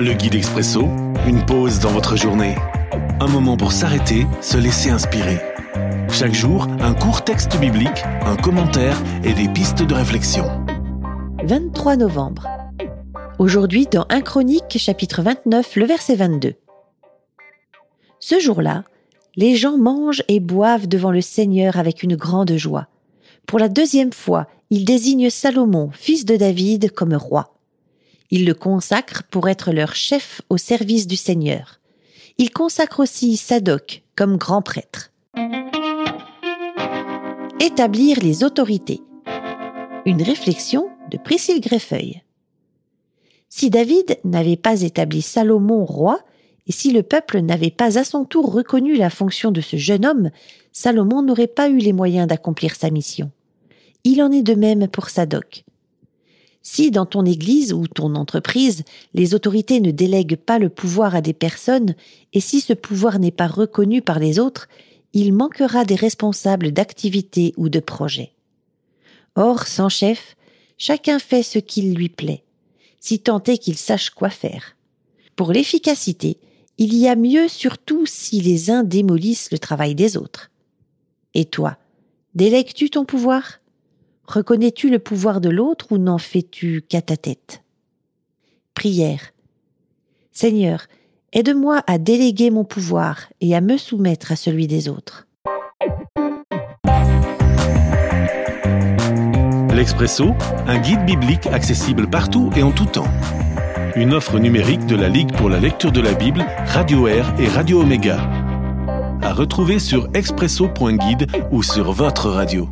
Le guide expresso, une pause dans votre journée. Un moment pour s'arrêter, se laisser inspirer. Chaque jour, un court texte biblique, un commentaire et des pistes de réflexion. 23 novembre. Aujourd'hui, dans 1 Chronique, chapitre 29, le verset 22. Ce jour-là, les gens mangent et boivent devant le Seigneur avec une grande joie. Pour la deuxième fois, il désigne Salomon, fils de David, comme roi. Il le consacre pour être leur chef au service du Seigneur. Il consacre aussi Sadoc comme grand prêtre. Établir les autorités. Une réflexion de Priscille Greffeuil. Si David n'avait pas établi Salomon roi, et si le peuple n'avait pas à son tour reconnu la fonction de ce jeune homme, Salomon n'aurait pas eu les moyens d'accomplir sa mission. Il en est de même pour Sadoc. Si dans ton Église ou ton entreprise, les autorités ne délèguent pas le pouvoir à des personnes, et si ce pouvoir n'est pas reconnu par les autres, il manquera des responsables d'activités ou de projets. Or, sans chef, chacun fait ce qu'il lui plaît, si tant est qu'il sache quoi faire. Pour l'efficacité, il y a mieux surtout si les uns démolissent le travail des autres. Et toi, délègues-tu ton pouvoir? Reconnais-tu le pouvoir de l'autre ou n'en fais-tu qu'à ta tête? Prière. Seigneur, aide-moi à déléguer mon pouvoir et à me soumettre à celui des autres. L'Expresso, un guide biblique accessible partout et en tout temps. Une offre numérique de la Ligue pour la lecture de la Bible, Radio Air et Radio Omega. À retrouver sur expresso.guide ou sur votre radio.